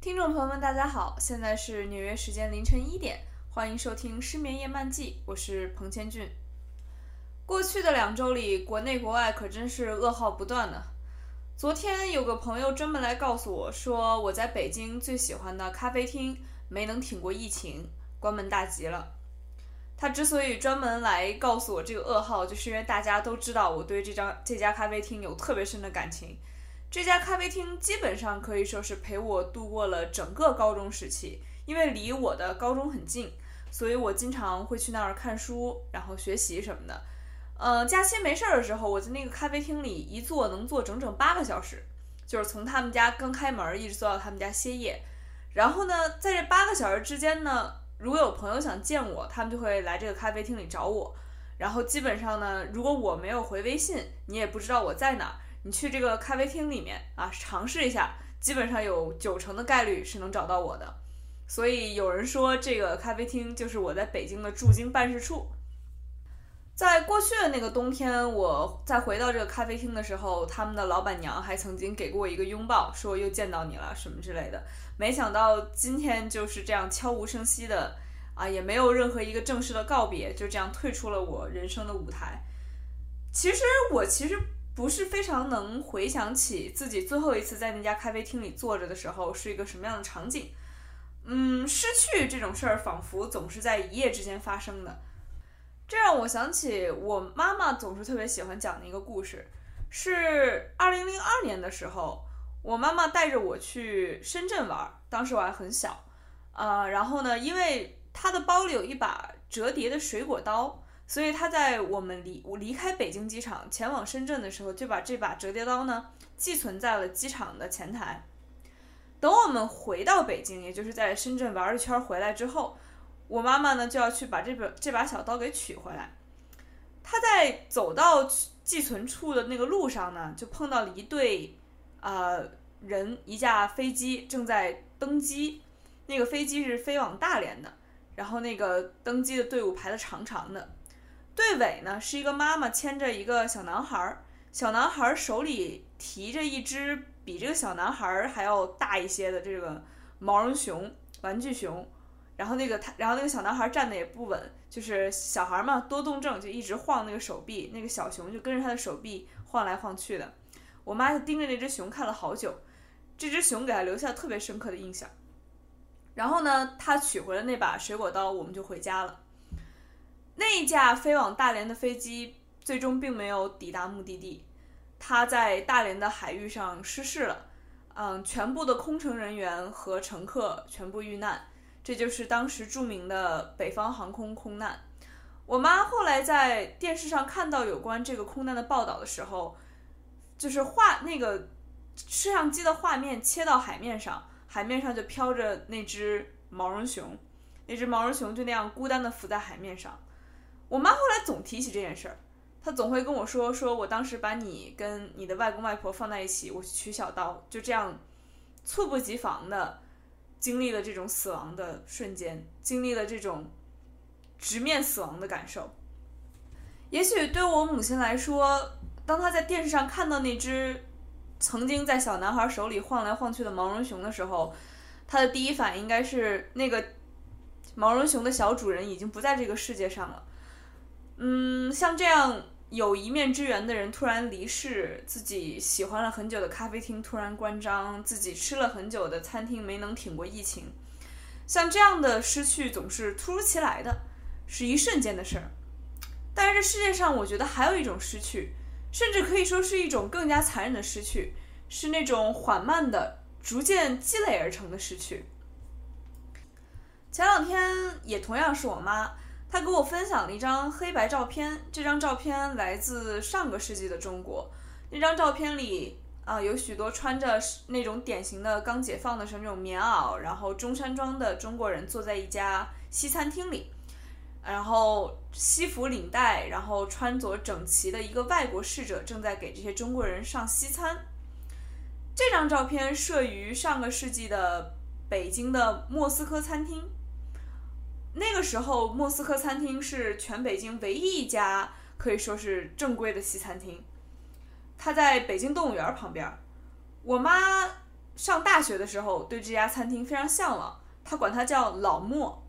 听众朋友们，大家好，现在是纽约时间凌晨一点，欢迎收听《失眠夜漫记》，我是彭千俊。过去的两周里，国内国外可真是噩耗不断呢。昨天有个朋友专门来告诉我说，我在北京最喜欢的咖啡厅没能挺过疫情，关门大吉了。他之所以专门来告诉我这个噩耗，就是因为大家都知道我对这张这家咖啡厅有特别深的感情。这家咖啡厅基本上可以说是陪我度过了整个高中时期，因为离我的高中很近，所以我经常会去那儿看书，然后学习什么的。呃，假期没事儿的时候，我在那个咖啡厅里一坐能坐整整八个小时，就是从他们家刚开门一直坐到他们家歇业。然后呢，在这八个小时之间呢，如果有朋友想见我，他们就会来这个咖啡厅里找我。然后基本上呢，如果我没有回微信，你也不知道我在哪儿。你去这个咖啡厅里面啊，尝试一下，基本上有九成的概率是能找到我的。所以有人说这个咖啡厅就是我在北京的驻京办事处。在过去的那个冬天，我再回到这个咖啡厅的时候，他们的老板娘还曾经给过我一个拥抱，说又见到你了什么之类的。没想到今天就是这样悄无声息的啊，也没有任何一个正式的告别，就这样退出了我人生的舞台。其实我其实。不是非常能回想起自己最后一次在那家咖啡厅里坐着的时候是一个什么样的场景。嗯，失去这种事儿仿佛总是在一夜之间发生的。这让我想起我妈妈总是特别喜欢讲的一个故事，是二零零二年的时候，我妈妈带着我去深圳玩，当时我还很小，呃，然后呢，因为她的包里有一把折叠的水果刀。所以她在我们离我离开北京机场前往深圳的时候，就把这把折叠刀呢寄存在了机场的前台。等我们回到北京，也就是在深圳玩一圈回来之后，我妈妈呢就要去把这把这把小刀给取回来。她在走到寄存处的那个路上呢，就碰到了一对呃人，一架飞机正在登机，那个飞机是飞往大连的，然后那个登机的队伍排的长长的。队尾呢是一个妈妈牵着一个小男孩儿，小男孩儿手里提着一只比这个小男孩儿还要大一些的这个毛绒熊玩具熊，然后那个他，然后那个小男孩站的也不稳，就是小孩嘛多动症就一直晃那个手臂，那个小熊就跟着他的手臂晃来晃去的。我妈就盯着那只熊看了好久，这只熊给她留下特别深刻的印象。然后呢，他取回了那把水果刀，我们就回家了。那一架飞往大连的飞机最终并没有抵达目的地，它在大连的海域上失事了，嗯，全部的空乘人员和乘客全部遇难，这就是当时著名的北方航空空难。我妈后来在电视上看到有关这个空难的报道的时候，就是画那个摄像机的画面切到海面上，海面上就飘着那只毛绒熊，那只毛绒熊就那样孤单的浮在海面上。我妈后来总提起这件事儿，她总会跟我说：“说我当时把你跟你的外公外婆放在一起，我去取小刀，就这样猝不及防的经历了这种死亡的瞬间，经历了这种直面死亡的感受。也许对我母亲来说，当她在电视上看到那只曾经在小男孩手里晃来晃去的毛绒熊的时候，她的第一反应应该是那个毛绒熊的小主人已经不在这个世界上了。”嗯，像这样有一面之缘的人突然离世，自己喜欢了很久的咖啡厅突然关张，自己吃了很久的餐厅没能挺过疫情，像这样的失去总是突如其来的，是一瞬间的事儿。但是这世界上，我觉得还有一种失去，甚至可以说是一种更加残忍的失去，是那种缓慢的、逐渐积累而成的失去。前两天也同样是我妈。他给我分享了一张黑白照片，这张照片来自上个世纪的中国。那张照片里啊，有许多穿着那种典型的刚解放的时候那种棉袄，然后中山装的中国人坐在一家西餐厅里。然后西服领带，然后穿着整齐的一个外国侍者正在给这些中国人上西餐。这张照片摄于上个世纪的北京的莫斯科餐厅。那个时候，莫斯科餐厅是全北京唯一一家可以说是正规的西餐厅。它在北京动物园旁边。我妈上大学的时候对这家餐厅非常向往，她管它叫老莫。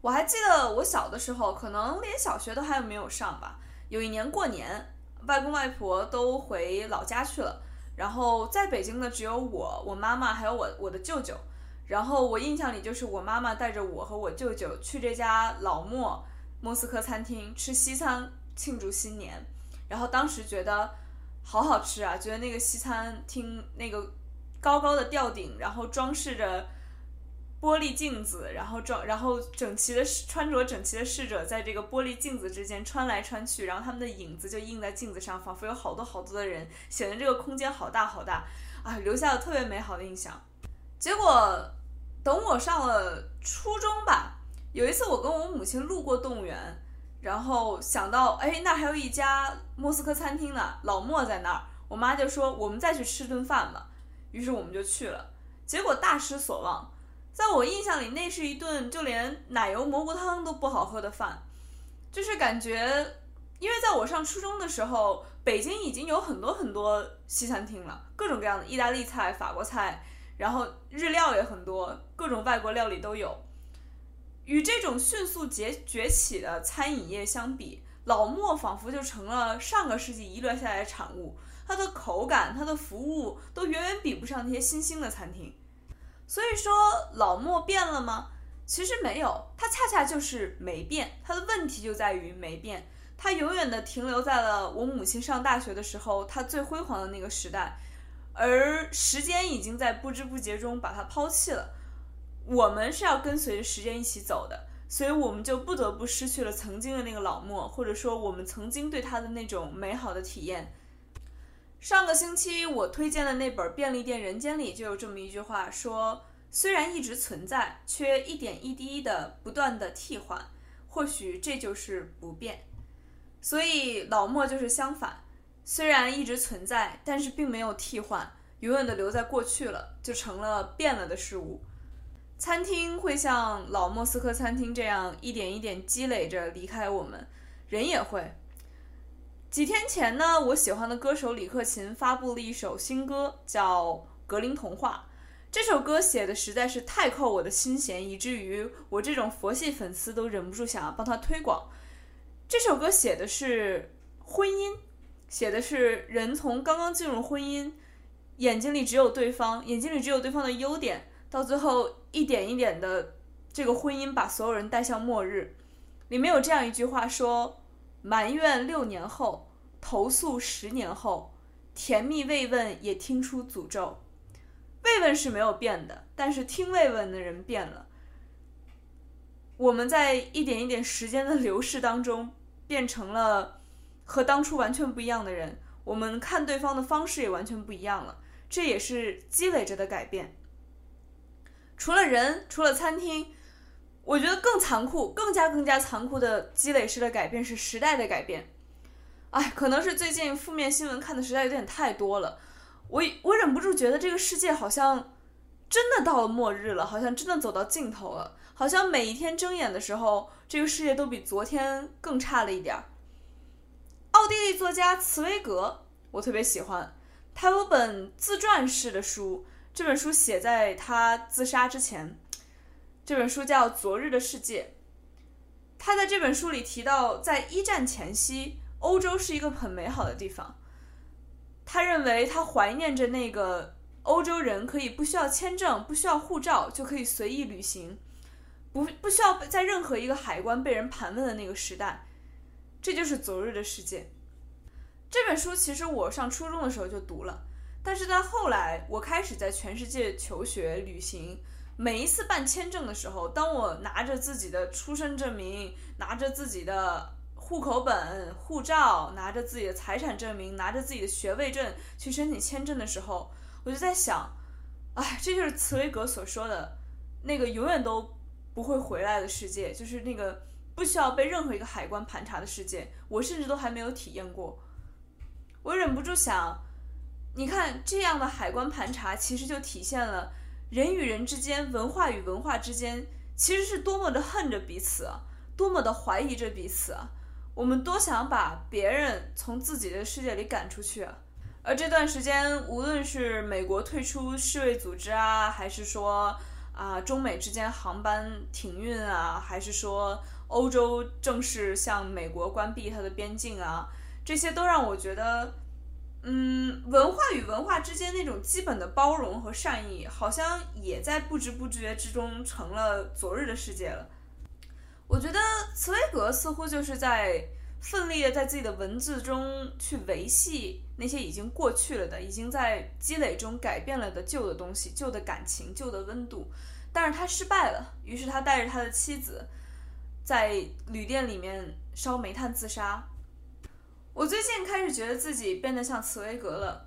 我还记得我小的时候，可能连小学都还没有上吧。有一年过年，外公外婆都回老家去了。然后在北京的只有我、我妈妈还有我我的舅舅。然后我印象里就是我妈妈带着我和我舅舅去这家老莫莫斯科餐厅吃西餐庆祝新年。然后当时觉得好好吃啊，觉得那个西餐厅那个高高的吊顶，然后装饰着玻璃镜子，然后装然后整齐的穿着整齐的侍者在这个玻璃镜子之间穿来穿去，然后他们的影子就映在镜子上，仿佛有好多好多的人，显得这个空间好大好大啊，留下了特别美好的印象。结果等我上了初中吧，有一次我跟我母亲路过动物园，然后想到哎那还有一家莫斯科餐厅呢，老莫在那儿，我妈就说我们再去吃顿饭吧，于是我们就去了，结果大失所望。在我印象里，那是一顿就连奶油蘑菇汤都不好喝的饭，就是感觉，因为在我上初中的时候，北京已经有很多很多西餐厅了，各种各样的意大利菜、法国菜，然后日料也很多，各种外国料理都有。与这种迅速崛崛起的餐饮业相比，老莫仿佛就成了上个世纪遗留下来的产物，它的口感、它的服务都远远比不上那些新兴的餐厅。所以说老莫变了吗？其实没有，它恰恰就是没变。它的问题就在于没变，它永远的停留在了我母亲上大学的时候，它最辉煌的那个时代，而时间已经在不知不觉中把它抛弃了。我们是要跟随着时间一起走的，所以我们就不得不失去了曾经的那个老莫，或者说我们曾经对它的那种美好的体验。上个星期我推荐的那本《便利店人间》里就有这么一句话，说虽然一直存在，却一点一滴的不断的替换，或许这就是不变。所以老莫就是相反，虽然一直存在，但是并没有替换，永远的留在过去了，就成了变了的事物。餐厅会像老莫斯科餐厅这样一点一点积累着离开我们，人也会。几天前呢，我喜欢的歌手李克勤发布了一首新歌，叫《格林童话》。这首歌写的实在是太扣我的心弦，以至于我这种佛系粉丝都忍不住想要帮他推广。这首歌写的是婚姻，写的是人从刚刚进入婚姻，眼睛里只有对方，眼睛里只有对方的优点，到最后一点一点的，这个婚姻把所有人带向末日。里面有这样一句话说。埋怨六年后，投诉十年后，甜蜜慰问也听出诅咒。慰问是没有变的，但是听慰问的人变了。我们在一点一点时间的流逝当中，变成了和当初完全不一样的人。我们看对方的方式也完全不一样了，这也是积累着的改变。除了人，除了餐厅。我觉得更残酷、更加更加残酷的积累式的改变是时代的改变。哎，可能是最近负面新闻看的实在有点太多了，我我忍不住觉得这个世界好像真的到了末日了，好像真的走到尽头了，好像每一天睁眼的时候，这个世界都比昨天更差了一点儿。奥地利作家茨威格，我特别喜欢，他有本自传式的书，这本书写在他自杀之前。这本书叫《昨日的世界》。他在这本书里提到，在一战前夕，欧洲是一个很美好的地方。他认为，他怀念着那个欧洲人可以不需要签证、不需要护照就可以随意旅行，不不需要在任何一个海关被人盘问的那个时代。这就是昨日的世界。这本书其实我上初中的时候就读了，但是在后来，我开始在全世界求学、旅行。每一次办签证的时候，当我拿着自己的出生证明，拿着自己的户口本、护照，拿着自己的财产证明，拿着自己的学位证去申请签证的时候，我就在想，哎，这就是茨威格所说的那个永远都不会回来的世界，就是那个不需要被任何一个海关盘查的世界，我甚至都还没有体验过。我忍不住想，你看这样的海关盘查，其实就体现了人与人之间、文化与文化之间，其实是多么的恨着彼此，多么的怀疑着彼此。我们多想把别人从自己的世界里赶出去啊。而这段时间，无论是美国退出世卫组织啊，还是说啊中美之间航班停运啊，还是说欧洲正式向美国关闭它的边境啊，这些都让我觉得，嗯，文化与文化之间那种基本的包容和善意，好像也在不知不觉之中成了昨日的世界了。我觉得茨威格似乎就是在。奋力的在自己的文字中去维系那些已经过去了的、已经在积累中改变了的旧的东西、旧的感情、旧的温度，但是他失败了。于是他带着他的妻子在旅店里面烧煤炭自杀。我最近开始觉得自己变得像茨威格了。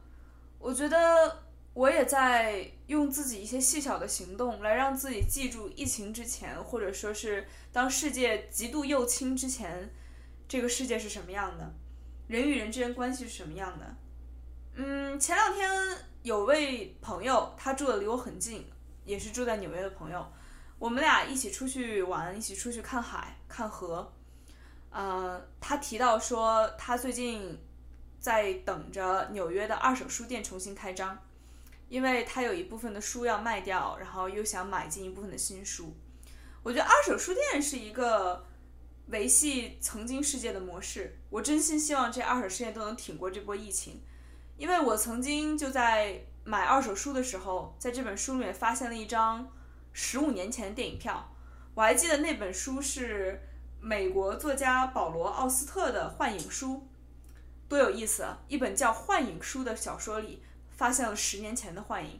我觉得我也在用自己一些细小的行动来让自己记住疫情之前，或者说是当世界极度右倾之前。这个世界是什么样的？人与人之间关系是什么样的？嗯，前两天有位朋友，他住的离我很近，也是住在纽约的朋友，我们俩一起出去玩，一起出去看海、看河。呃，他提到说，他最近在等着纽约的二手书店重新开张，因为他有一部分的书要卖掉，然后又想买进一部分的新书。我觉得二手书店是一个。维系曾经世界的模式，我真心希望这二手世界都能挺过这波疫情，因为我曾经就在买二手书的时候，在这本书里面发现了一张十五年前的电影票，我还记得那本书是美国作家保罗·奥斯特的《幻影书》，多有意思啊！一本叫《幻影书》的小说里发现了十年前的幻影，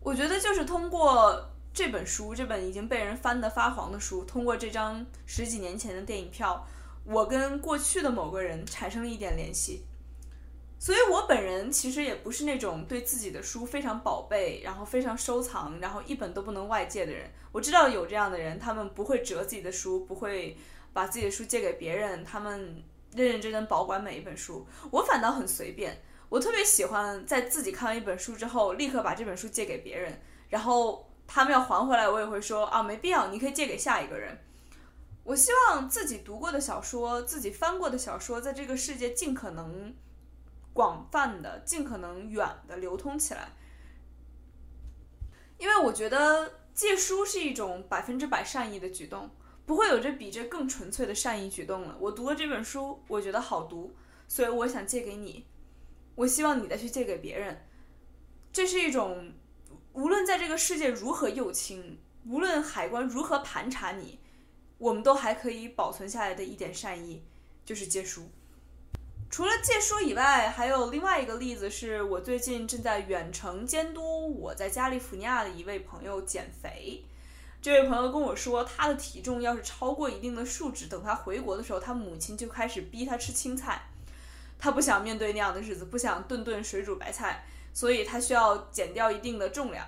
我觉得就是通过。这本书，这本已经被人翻得发黄的书，通过这张十几年前的电影票，我跟过去的某个人产生了一点联系。所以，我本人其实也不是那种对自己的书非常宝贝，然后非常收藏，然后一本都不能外借的人。我知道有这样的人，他们不会折自己的书，不会把自己的书借给别人，他们认认真真保管每一本书。我反倒很随便，我特别喜欢在自己看完一本书之后，立刻把这本书借给别人，然后。他们要还回来，我也会说啊，没必要，你可以借给下一个人。我希望自己读过的小说，自己翻过的小说，在这个世界尽可能广泛的、尽可能远的流通起来。因为我觉得借书是一种百分之百善意的举动，不会有着比这更纯粹的善意举动了。我读了这本书，我觉得好读，所以我想借给你。我希望你再去借给别人，这是一种。无论在这个世界如何右倾，无论海关如何盘查你，我们都还可以保存下来的一点善意，就是借书。除了借书以外，还有另外一个例子，是我最近正在远程监督我在加利福尼亚的一位朋友减肥。这位朋友跟我说，他的体重要是超过一定的数值，等他回国的时候，他母亲就开始逼他吃青菜。他不想面对那样的日子，不想顿顿水煮白菜。所以他需要减掉一定的重量，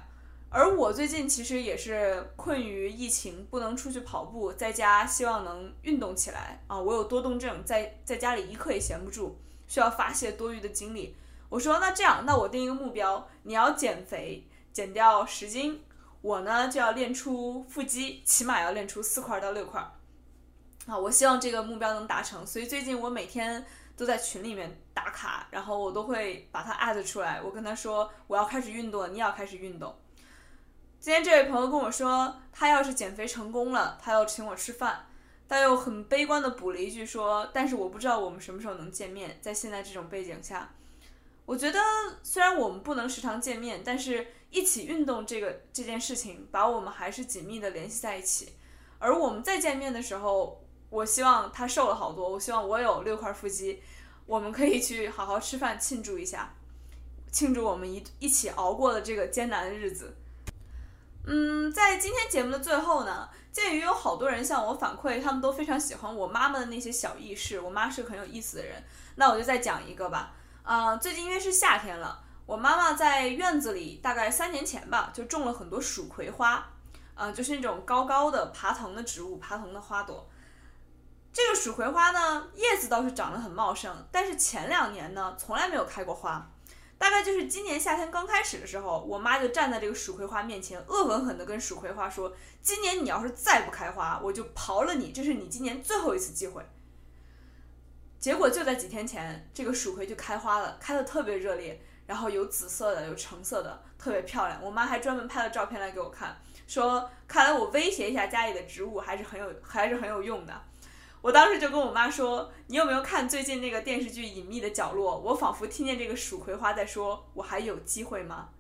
而我最近其实也是困于疫情，不能出去跑步，在家希望能运动起来啊！我有多动症，在在家里一刻也闲不住，需要发泄多余的精力。我说那这样，那我定一个目标，你要减肥，减掉十斤，我呢就要练出腹肌，起码要练出四块到六块。啊，我希望这个目标能达成，所以最近我每天。都在群里面打卡，然后我都会把他艾特出来。我跟他说我要开始运动，你要开始运动。今天这位朋友跟我说，他要是减肥成功了，他要请我吃饭。但又很悲观的补了一句说，但是我不知道我们什么时候能见面。在现在这种背景下，我觉得虽然我们不能时常见面，但是一起运动这个这件事情，把我们还是紧密的联系在一起。而我们再见面的时候。我希望他瘦了好多，我希望我有六块腹肌，我们可以去好好吃饭庆祝一下，庆祝我们一一起熬过了这个艰难的日子。嗯，在今天节目的最后呢，鉴于有好多人向我反馈，他们都非常喜欢我妈妈的那些小轶事，我妈是个很有意思的人，那我就再讲一个吧。啊，最近因为是夏天了，我妈妈在院子里大概三年前吧，就种了很多蜀葵花。嗯、就是那种高高的爬藤的植物，爬藤的花朵。这个蜀葵花呢，叶子倒是长得很茂盛，但是前两年呢，从来没有开过花。大概就是今年夏天刚开始的时候，我妈就站在这个蜀葵花面前，恶狠狠地跟蜀葵花说：“今年你要是再不开花，我就刨了你，这是你今年最后一次机会。”结果就在几天前，这个蜀葵就开花了，开的特别热烈，然后有紫色的，有橙色的，特别漂亮。我妈还专门拍了照片来给我看，说看来我威胁一下家里的植物还是很有，还是很有用的。我当时就跟我妈说：“你有没有看最近那个电视剧《隐秘的角落》？我仿佛听见这个蜀葵花在说：‘我还有机会吗？’”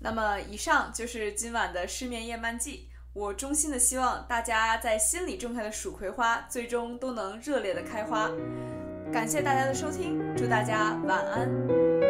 那么，以上就是今晚的失眠夜漫记。我衷心的希望大家在心里种下的蜀葵花，最终都能热烈的开花。感谢大家的收听，祝大家晚安。